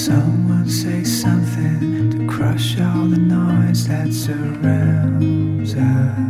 Someone say something to crush all the noise that surrounds us.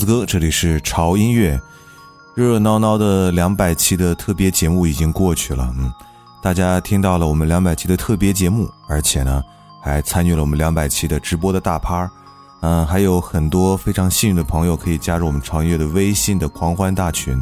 子哥，这里是潮音乐。热热闹闹的两百期的特别节目已经过去了，嗯，大家听到了我们两百期的特别节目，而且呢，还参与了我们两百期的直播的大趴，嗯，还有很多非常幸运的朋友可以加入我们潮音乐的微信的狂欢大群，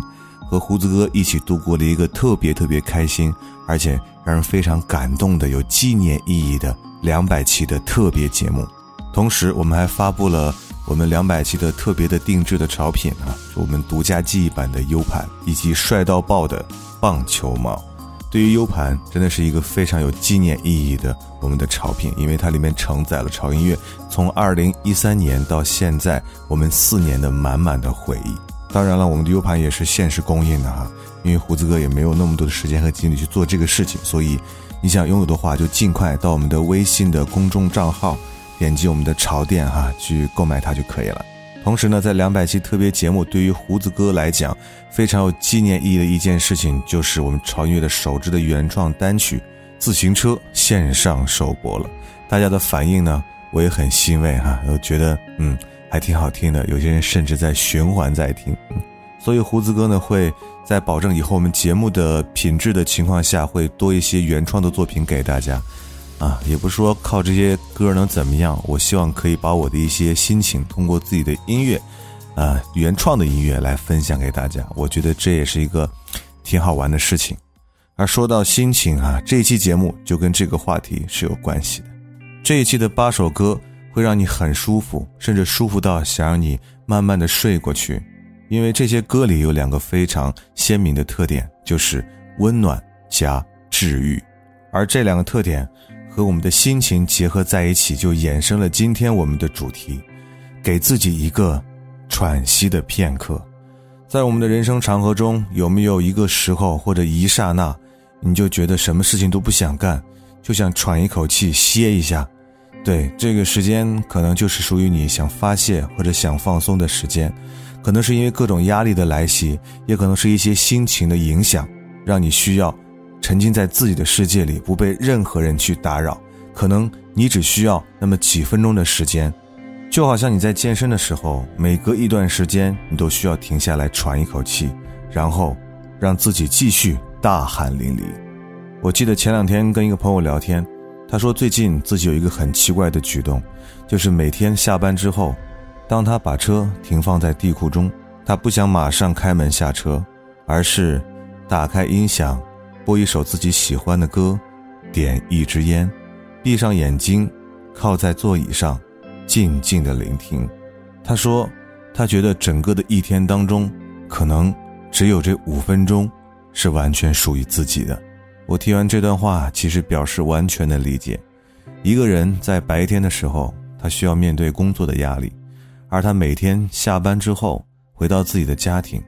和胡子哥一起度过了一个特别特别开心，而且让人非常感动的有纪念意义的两百期的特别节目。同时，我们还发布了我们两百期的特别的定制的潮品啊，我们独家记忆版的 U 盘，以及帅到爆的棒球帽。对于 U 盘，真的是一个非常有纪念意义的我们的潮品，因为它里面承载了潮音乐从二零一三年到现在我们四年的满满的回忆。当然了，我们的 U 盘也是限时供应的哈，因为胡子哥也没有那么多的时间和精力去做这个事情，所以你想拥有的话，就尽快到我们的微信的公众账号，点击我们的潮店哈，去购买它就可以了。同时呢，在两百期特别节目，对于胡子哥来讲，非常有纪念意义的一件事情，就是我们潮音乐的首支的原创单曲《自行车》线上首播了。大家的反应呢，我也很欣慰哈，我觉得嗯还挺好听的，有些人甚至在循环在听。所以胡子哥呢，会在保证以后我们节目的品质的情况下，会多一些原创的作品给大家。啊，也不是说靠这些歌能怎么样，我希望可以把我的一些心情通过自己的音乐，啊，原创的音乐来分享给大家。我觉得这也是一个挺好玩的事情。而说到心情啊，这一期节目就跟这个话题是有关系的。这一期的八首歌会让你很舒服，甚至舒服到想让你慢慢的睡过去，因为这些歌里有两个非常鲜明的特点，就是温暖加治愈，而这两个特点。和我们的心情结合在一起，就衍生了今天我们的主题：给自己一个喘息的片刻。在我们的人生长河中，有没有一个时候或者一刹那，你就觉得什么事情都不想干，就想喘一口气歇一下？对，这个时间可能就是属于你想发泄或者想放松的时间。可能是因为各种压力的来袭，也可能是一些心情的影响，让你需要。沉浸在自己的世界里，不被任何人去打扰。可能你只需要那么几分钟的时间，就好像你在健身的时候，每隔一段时间，你都需要停下来喘一口气，然后让自己继续大汗淋漓。我记得前两天跟一个朋友聊天，他说最近自己有一个很奇怪的举动，就是每天下班之后，当他把车停放在地库中，他不想马上开门下车，而是打开音响。播一首自己喜欢的歌，点一支烟，闭上眼睛，靠在座椅上，静静的聆听。他说，他觉得整个的一天当中，可能只有这五分钟是完全属于自己的。我听完这段话，其实表示完全的理解。一个人在白天的时候，他需要面对工作的压力，而他每天下班之后回到自己的家庭，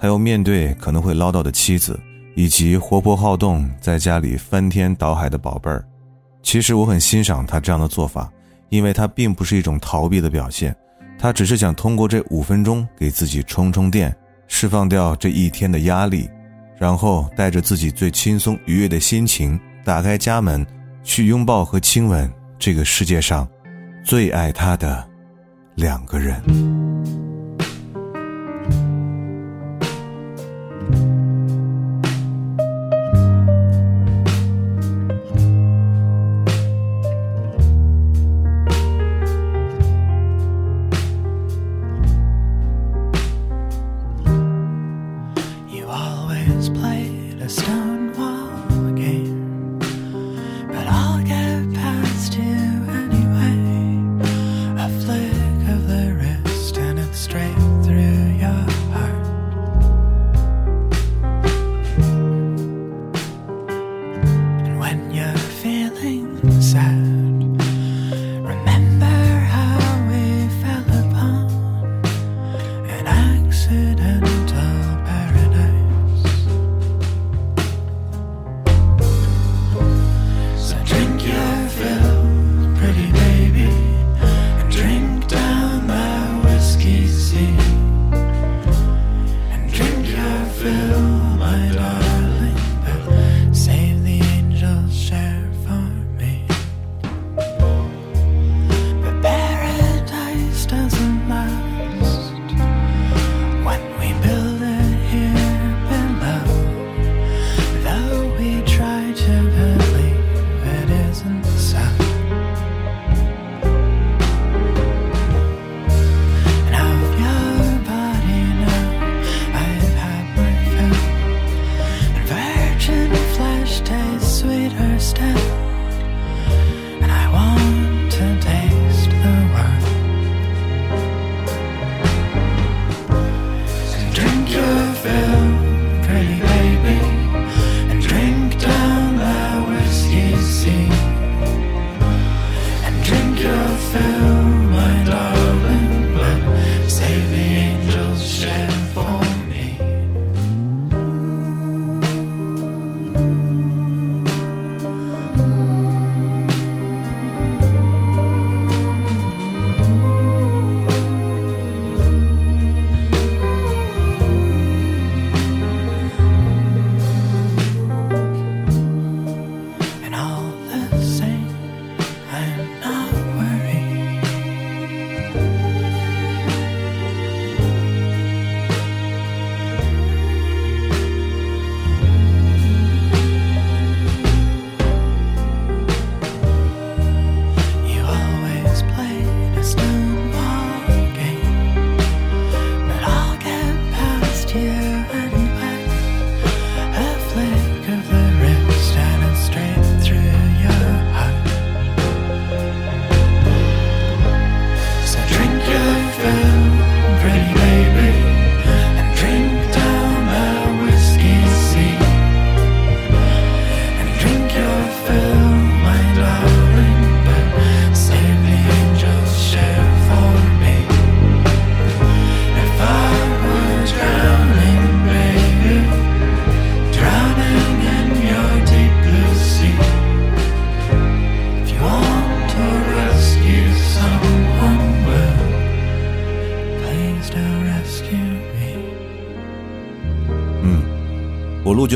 他又面对可能会唠叨的妻子。以及活泼好动，在家里翻天倒海的宝贝儿，其实我很欣赏他这样的做法，因为他并不是一种逃避的表现，他只是想通过这五分钟给自己充充电，释放掉这一天的压力，然后带着自己最轻松愉悦的心情，打开家门，去拥抱和亲吻这个世界上最爱他的两个人。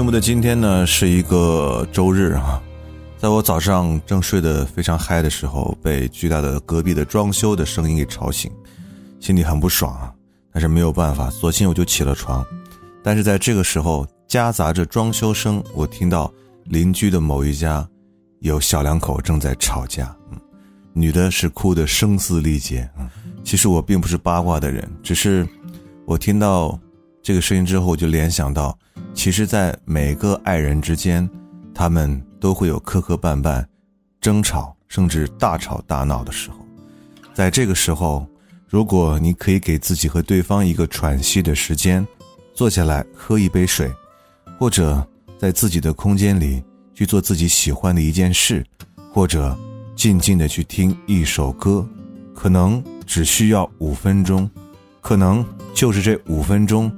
目的今天呢，是一个周日啊，在我早上正睡得非常嗨的时候，被巨大的隔壁的装修的声音给吵醒，心里很不爽啊。但是没有办法，索性我就起了床。但是在这个时候，夹杂着装修声，我听到邻居的某一家有小两口正在吵架，嗯，女的是哭得声嘶力竭，嗯，其实我并不是八卦的人，只是我听到这个声音之后，我就联想到。其实，在每个爱人之间，他们都会有磕磕绊绊、争吵，甚至大吵大闹的时候。在这个时候，如果你可以给自己和对方一个喘息的时间，坐下来喝一杯水，或者在自己的空间里去做自己喜欢的一件事，或者静静的去听一首歌，可能只需要五分钟，可能就是这五分钟，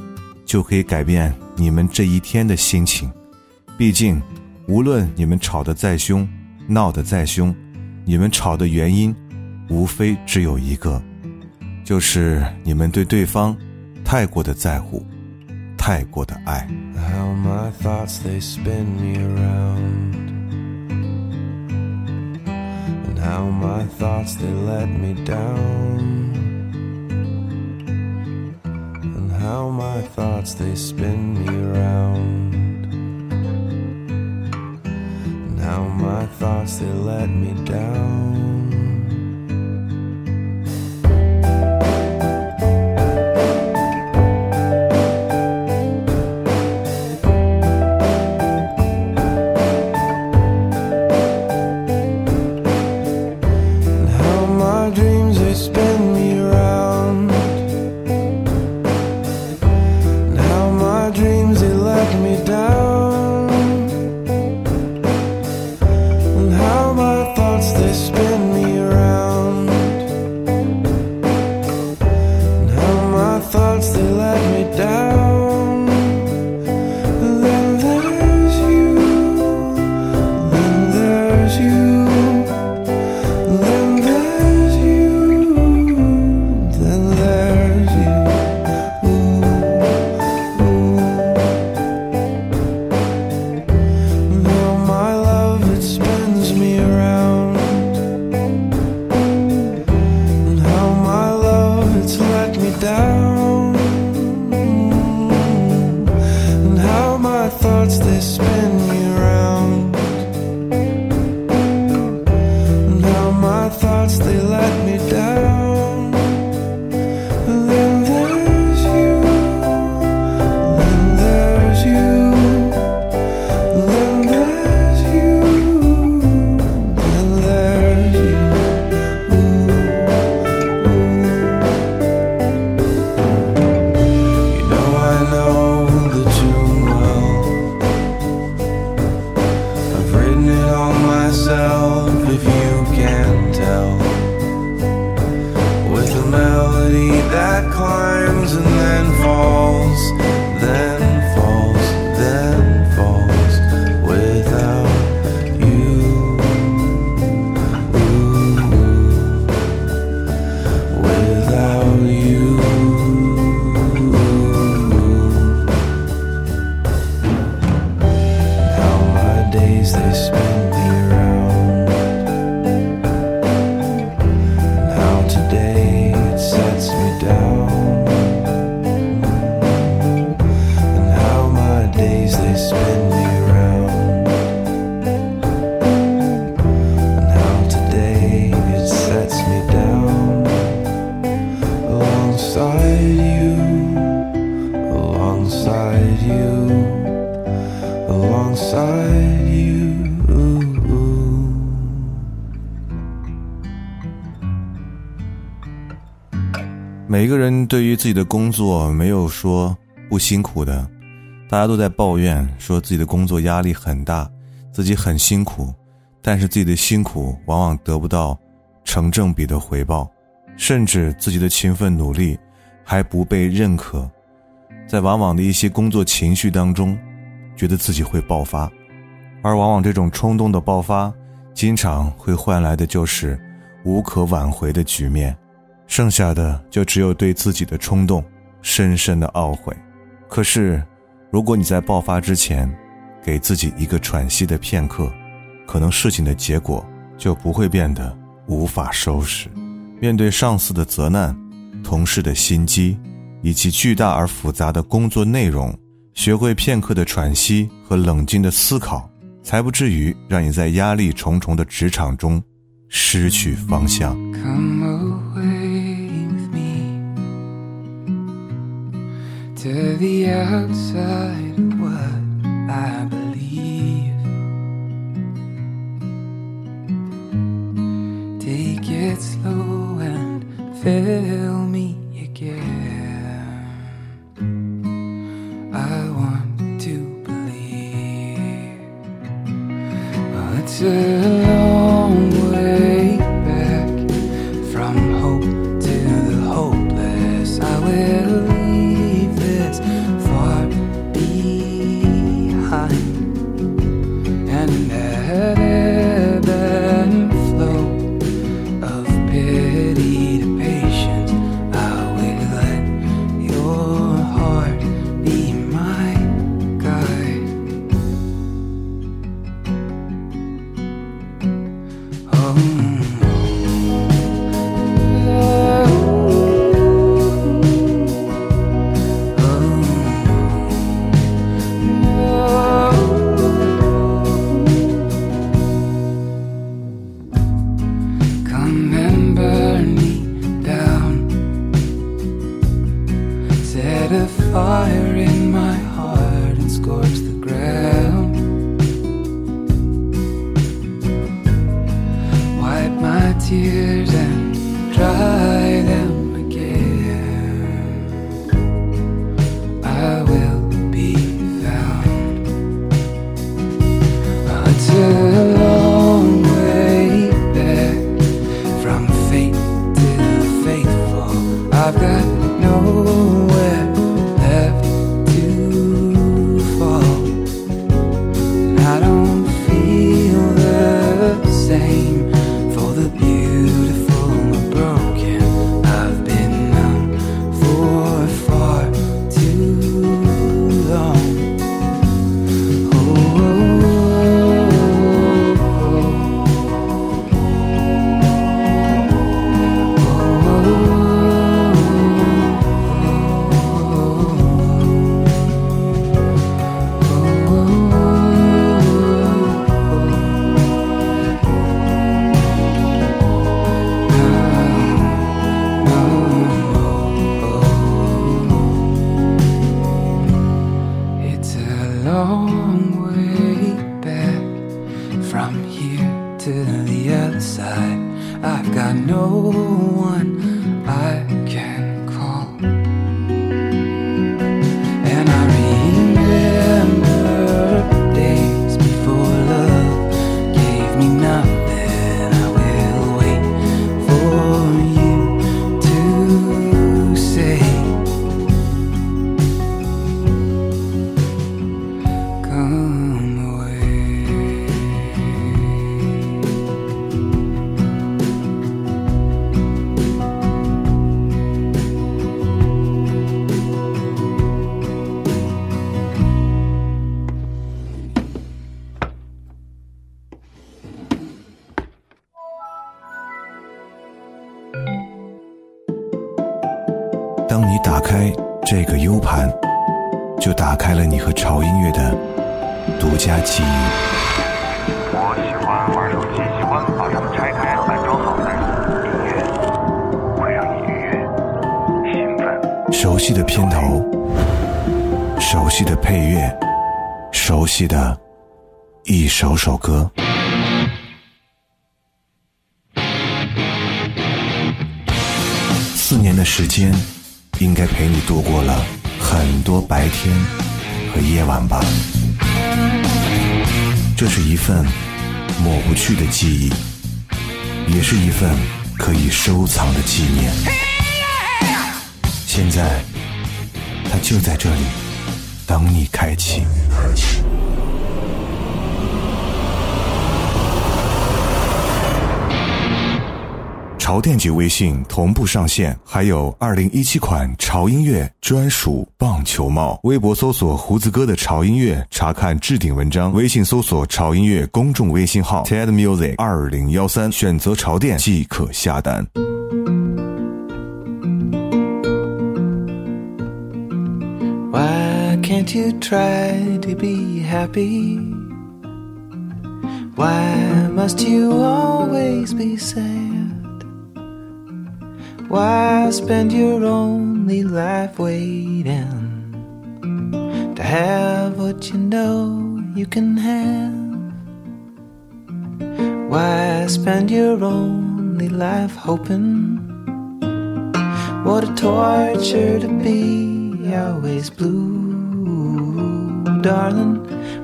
就可以改变。你们这一天的心情，毕竟，无论你们吵得再凶，闹得再凶，你们吵的原因，无非只有一个，就是你们对对方太过的在乎，太过的爱。how my thoughts they spin me around and how my thoughts they let me down how my thoughts they spin me round. Now my thoughts they let me down. that 每个人对于自己的工作没有说不辛苦的，大家都在抱怨说自己的工作压力很大，自己很辛苦，但是自己的辛苦往往得不到成正比的回报，甚至自己的勤奋努力还不被认可，在往往的一些工作情绪当中，觉得自己会爆发，而往往这种冲动的爆发，经常会换来的就是无可挽回的局面。剩下的就只有对自己的冲动深深的懊悔。可是，如果你在爆发之前，给自己一个喘息的片刻，可能事情的结果就不会变得无法收拾。面对上司的责难、同事的心机，以及巨大而复杂的工作内容，学会片刻的喘息和冷静的思考，才不至于让你在压力重重的职场中失去方向。To the outside what I believe. Take it slow and fill me again. I want to believe. Well, it's a 天和夜晚吧。这是一份抹不去的记忆，也是一份可以收藏的纪念。现在，它就在这里，等你开启。潮店及微信同步上线，还有二零一七款潮音乐专属棒球帽。微博搜索“胡子哥的潮音乐”，查看置顶文章；微信搜索“潮音乐”公众微信号 “TED Music 二零幺三”，选择潮店即可下单。Why can't you try to be happy? Why must you always be sad? Why spend your only life waiting to have what you know you can have? Why spend your only life hoping? What a torture to be always blue, darling.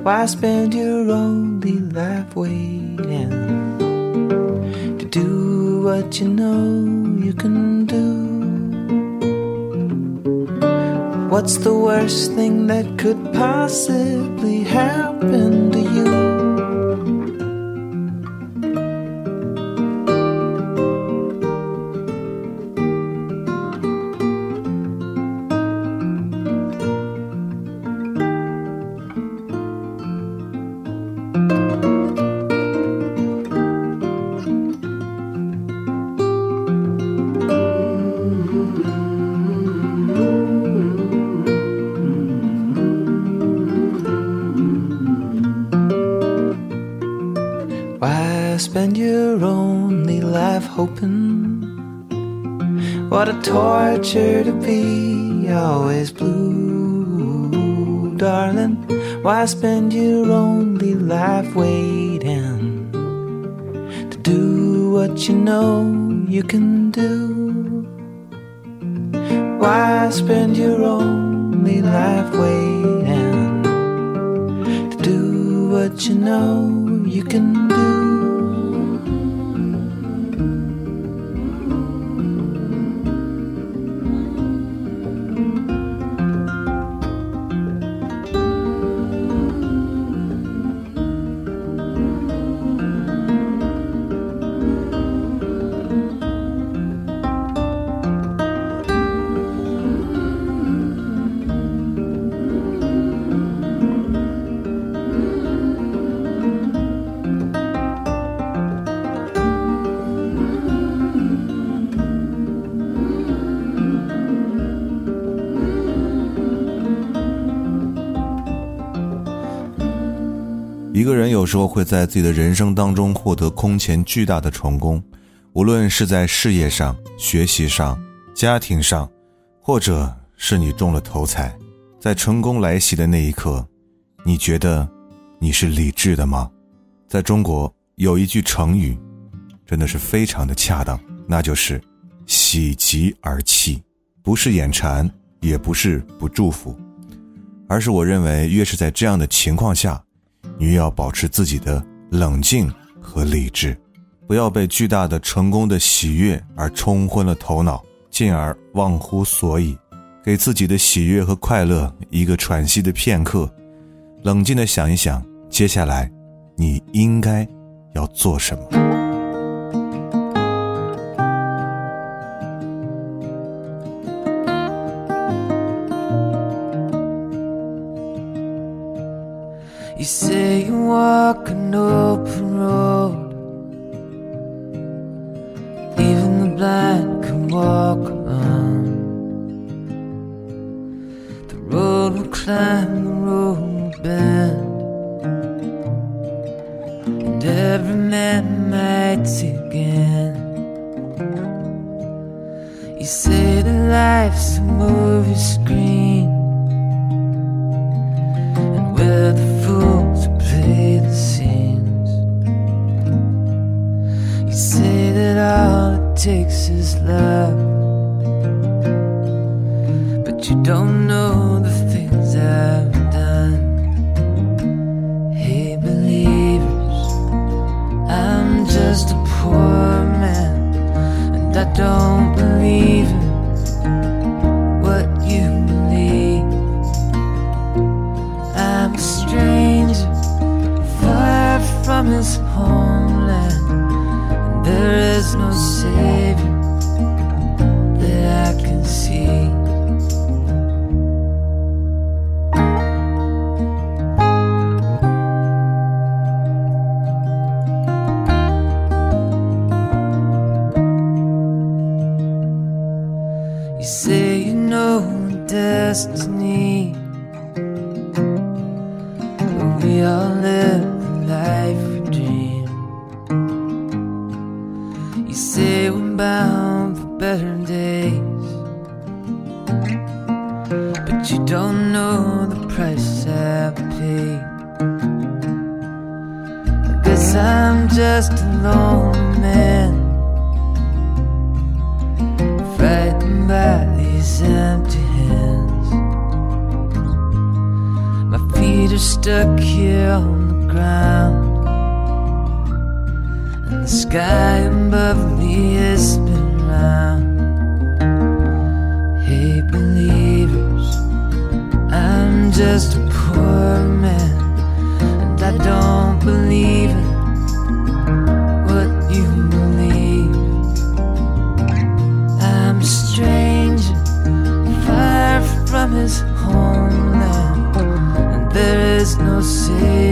Why spend your only life waiting what you know you can do? What's the worst thing that could possibly happen to you? Hoping? What a torture to be always blue, darling. Why spend your only life waiting to do what you know you can do? Why spend your only life waiting to do what you know you can do? 有时候会在自己的人生当中获得空前巨大的成功，无论是在事业上、学习上、家庭上，或者是你中了头彩，在成功来袭的那一刻，你觉得你是理智的吗？在中国有一句成语，真的是非常的恰当，那就是“喜极而泣”，不是眼馋，也不是不祝福，而是我认为越是在这样的情况下。你要保持自己的冷静和理智，不要被巨大的成功的喜悦而冲昏了头脑，进而忘乎所以。给自己的喜悦和快乐一个喘息的片刻，冷静的想一想，接下来你应该要做什么。You say you walk an open time is home now, and there is no sea.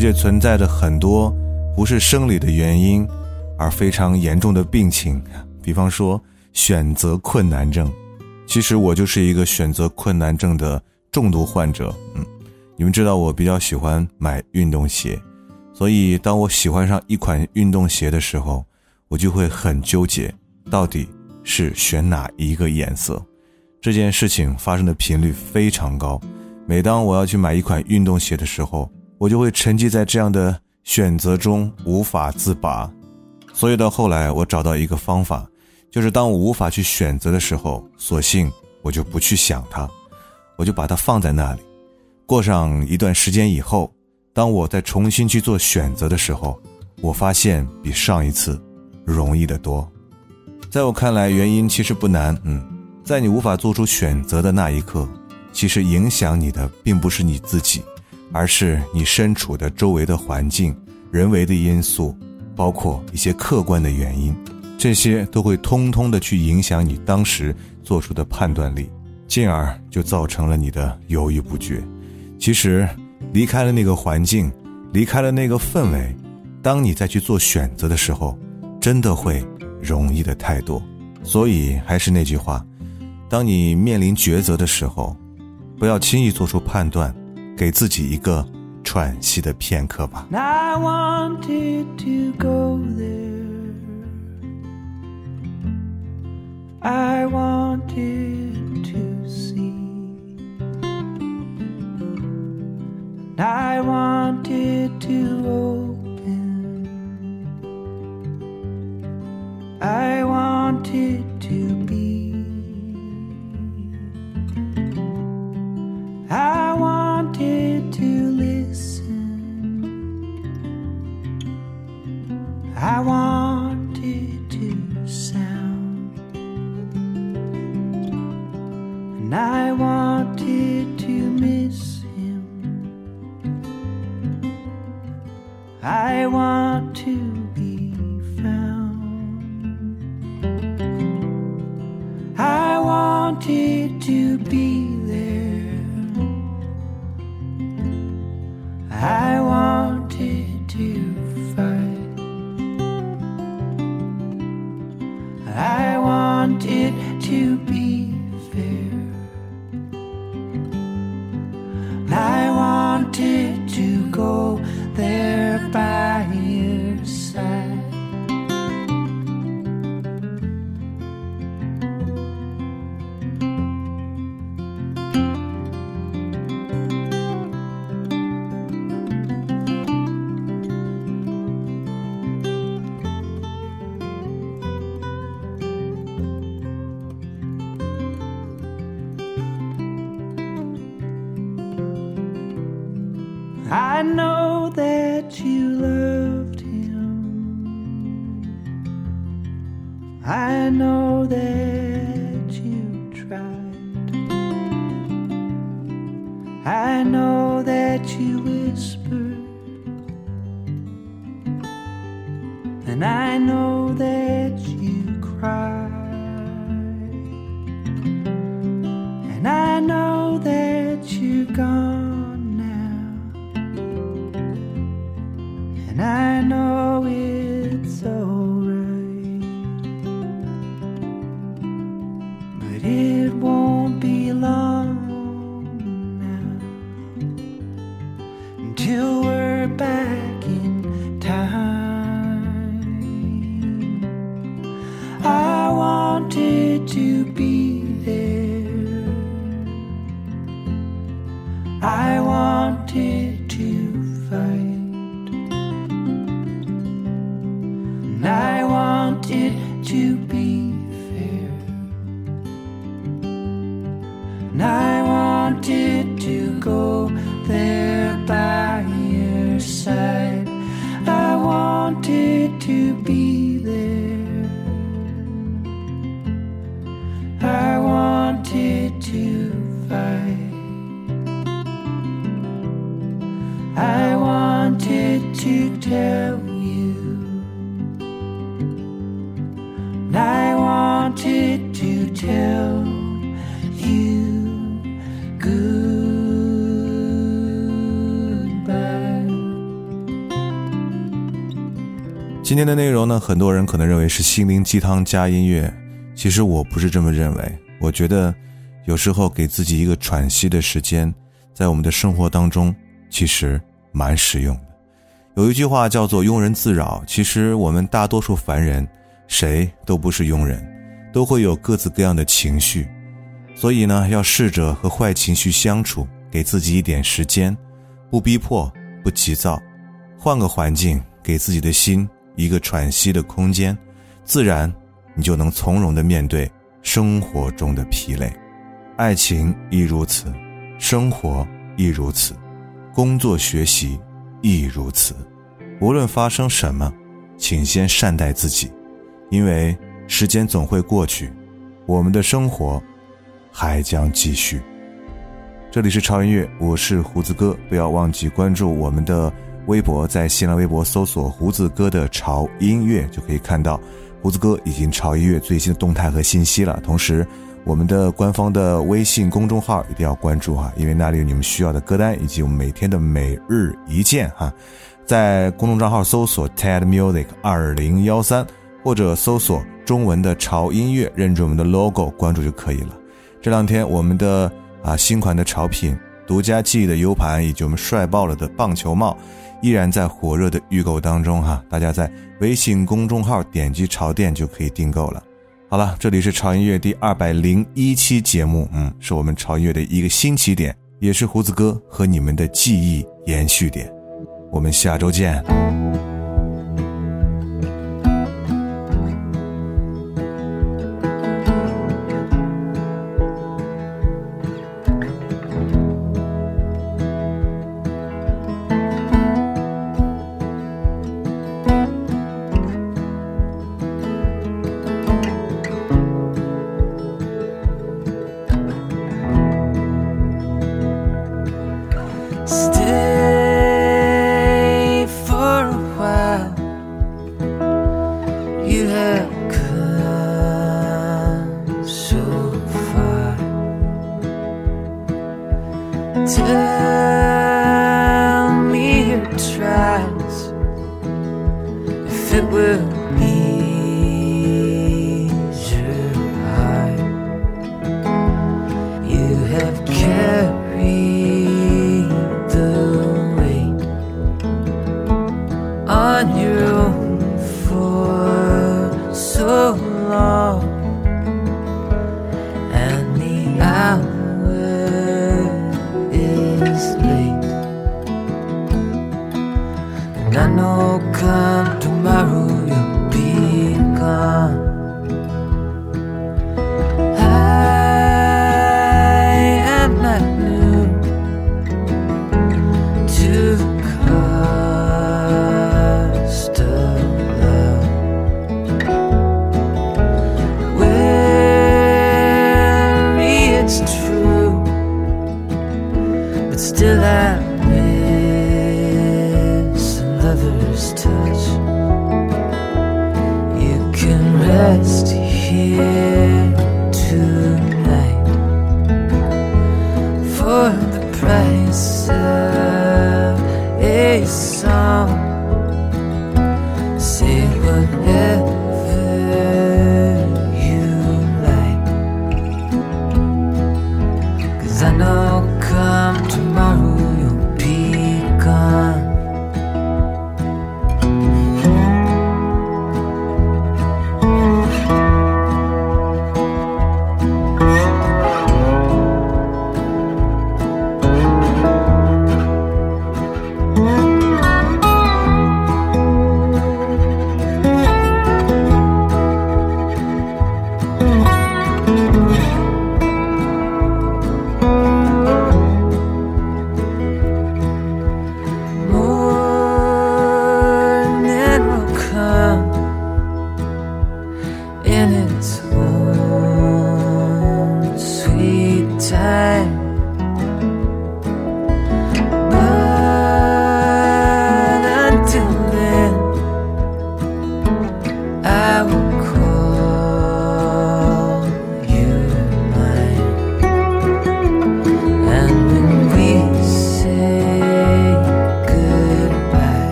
界存在着很多不是生理的原因，而非常严重的病情，比方说选择困难症。其实我就是一个选择困难症的重度患者。嗯，你们知道我比较喜欢买运动鞋，所以当我喜欢上一款运动鞋的时候，我就会很纠结，到底是选哪一个颜色。这件事情发生的频率非常高。每当我要去买一款运动鞋的时候，我就会沉寂在这样的选择中无法自拔。所以到后来，我找到一个方法，就是当我无法去选择的时候，索性我就不去想它，我就把它放在那里。过上一段时间以后，当我再重新去做选择的时候，我发现比上一次容易得多。在我看来，原因其实不难，嗯，在你无法做出选择的那一刻，其实影响你的并不是你自己。而是你身处的周围的环境、人为的因素，包括一些客观的原因，这些都会通通的去影响你当时做出的判断力，进而就造成了你的犹豫不决。其实，离开了那个环境，离开了那个氛围，当你再去做选择的时候，真的会容易的太多。所以，还是那句话，当你面临抉择的时候，不要轻易做出判断。给自己一个喘息的片刻吧。I wanted to go there i wanted to see i wanted to open I wanted to be. I want. I wanted to sound. And I wanted to miss him. I want to be found. I wanted to be there. I wanted did 今天的内容呢，很多人可能认为是心灵鸡汤加音乐，其实我不是这么认为。我觉得有时候给自己一个喘息的时间，在我们的生活当中其实蛮实用的。有一句话叫做“庸人自扰”，其实我们大多数凡人谁都不是庸人，都会有各自各样的情绪，所以呢，要试着和坏情绪相处，给自己一点时间，不逼迫，不急躁，换个环境，给自己的心一个喘息的空间，自然你就能从容的面对生活中的疲累。爱情亦如此，生活亦如此，工作学习亦如此。无论发生什么，请先善待自己，因为时间总会过去，我们的生活还将继续。这里是超音乐，我是胡子哥，不要忘记关注我们的微博，在新浪微博搜索“胡子哥的潮音乐”，就可以看到胡子哥已经潮音乐最新的动态和信息了。同时，我们的官方的微信公众号一定要关注哈，因为那里有你们需要的歌单以及我们每天的每日一见哈。在公众账号搜索 TED Music 二零幺三，或者搜索中文的潮音乐，认准我们的 logo 关注就可以了。这两天我们的啊新款的潮品、独家记忆的 U 盘以及我们帅爆了的棒球帽，依然在火热的预购当中哈，大家在微信公众号点击潮店就可以订购了。好了，这里是潮音乐第二百零一期节目，嗯，是我们潮音乐的一个新起点，也是胡子哥和你们的记忆延续点。我们下周见。